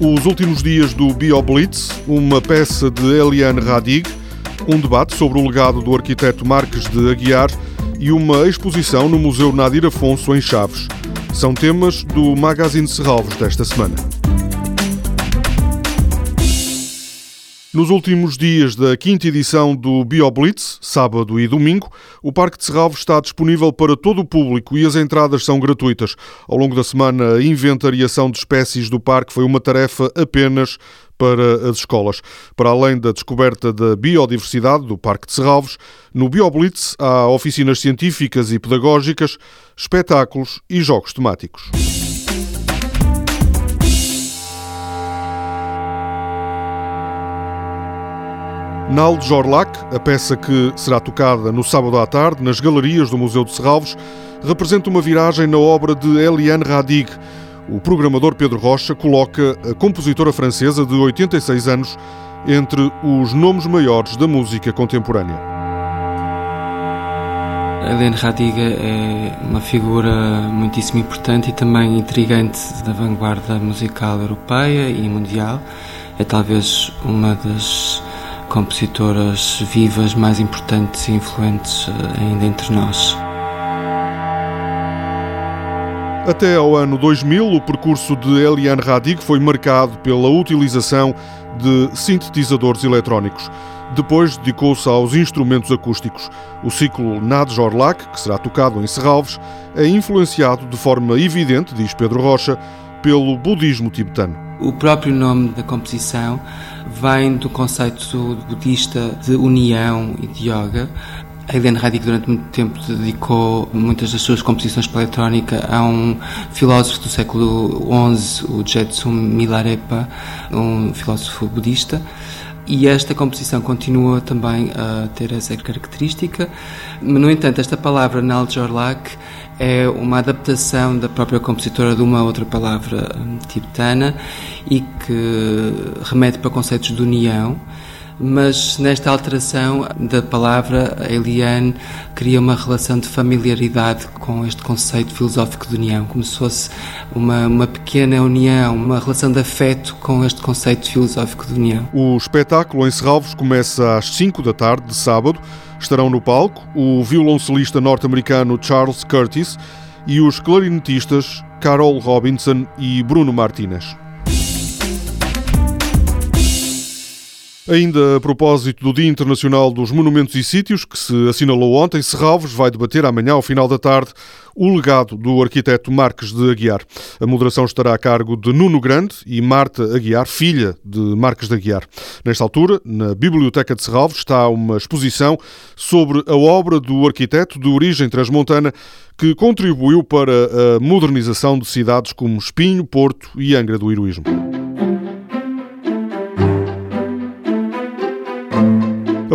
Nos últimos dias do BioBlitz, uma peça de Eliane Radig, um debate sobre o legado do arquiteto Marques de Aguiar e uma exposição no Museu Nadir Afonso, em Chaves. São temas do Magazine Serralvos desta semana. Nos últimos dias da quinta edição do BioBlitz, sábado e domingo, o Parque de Serralvo está disponível para todo o público e as entradas são gratuitas. Ao longo da semana, a inventariação de espécies do parque foi uma tarefa apenas para as escolas. Para além da descoberta da biodiversidade do Parque de Serralvos, no BioBlitz há oficinas científicas e pedagógicas, espetáculos e jogos temáticos. Nal de Jorlac, a peça que será tocada no sábado à tarde nas galerias do Museu de Serralvos, representa uma viragem na obra de Eliane Radig. O programador Pedro Rocha coloca a compositora francesa de 86 anos entre os nomes maiores da música contemporânea. Eliane Radiga é uma figura muitíssimo importante e também intrigante da vanguarda musical europeia e mundial. É talvez uma das compositoras vivas mais importantes e influentes eh, ainda entre nós. Até ao ano 2000, o percurso de Eliane Radig foi marcado pela utilização de sintetizadores eletrónicos. Depois dedicou-se aos instrumentos acústicos. O ciclo Nad Jorlac, que será tocado em Serralves, é influenciado de forma evidente, diz Pedro Rocha, pelo budismo tibetano. O próprio nome da composição vem do conceito budista de união e de yoga. A Helene Radig durante muito tempo dedicou muitas das suas composições para a eletrónica a um filósofo do século XI, o Jetsun Milarepa, um filósofo budista e esta composição continua também a ter essa característica. No entanto, esta palavra Naljorlak é uma adaptação da própria compositora de uma outra palavra tibetana e que remete para conceitos de união mas nesta alteração da palavra, a Eliane cria uma relação de familiaridade com este conceito filosófico de união, como se fosse uma, uma pequena união, uma relação de afeto com este conceito filosófico de união. O espetáculo em Serralvos começa às 5 da tarde de sábado. Estarão no palco o violoncelista norte-americano Charles Curtis e os clarinetistas Carol Robinson e Bruno Martinez. Ainda a propósito do Dia Internacional dos Monumentos e Sítios, que se assinalou ontem, Serralves vai debater amanhã, ao final da tarde, o legado do arquiteto Marques de Aguiar. A moderação estará a cargo de Nuno Grande e Marta Aguiar, filha de Marques de Aguiar. Nesta altura, na Biblioteca de Serralves, está uma exposição sobre a obra do arquiteto de origem transmontana que contribuiu para a modernização de cidades como Espinho, Porto e Angra do Heroísmo.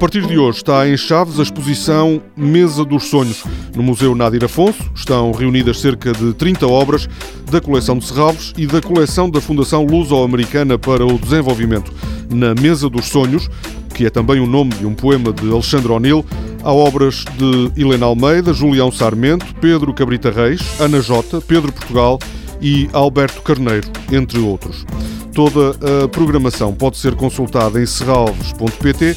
Partir de hoje está em Chaves a exposição Mesa dos Sonhos. No Museu Nadir Afonso estão reunidas cerca de 30 obras da coleção de Serralves e da coleção da Fundação Luso-Americana para o Desenvolvimento. Na Mesa dos Sonhos, que é também o nome de um poema de Alexandre O'Neill, há obras de Helena Almeida, Julião Sarmento, Pedro Cabrita Reis, Ana Jota, Pedro Portugal e Alberto Carneiro, entre outros. Toda a programação pode ser consultada em serralves.pt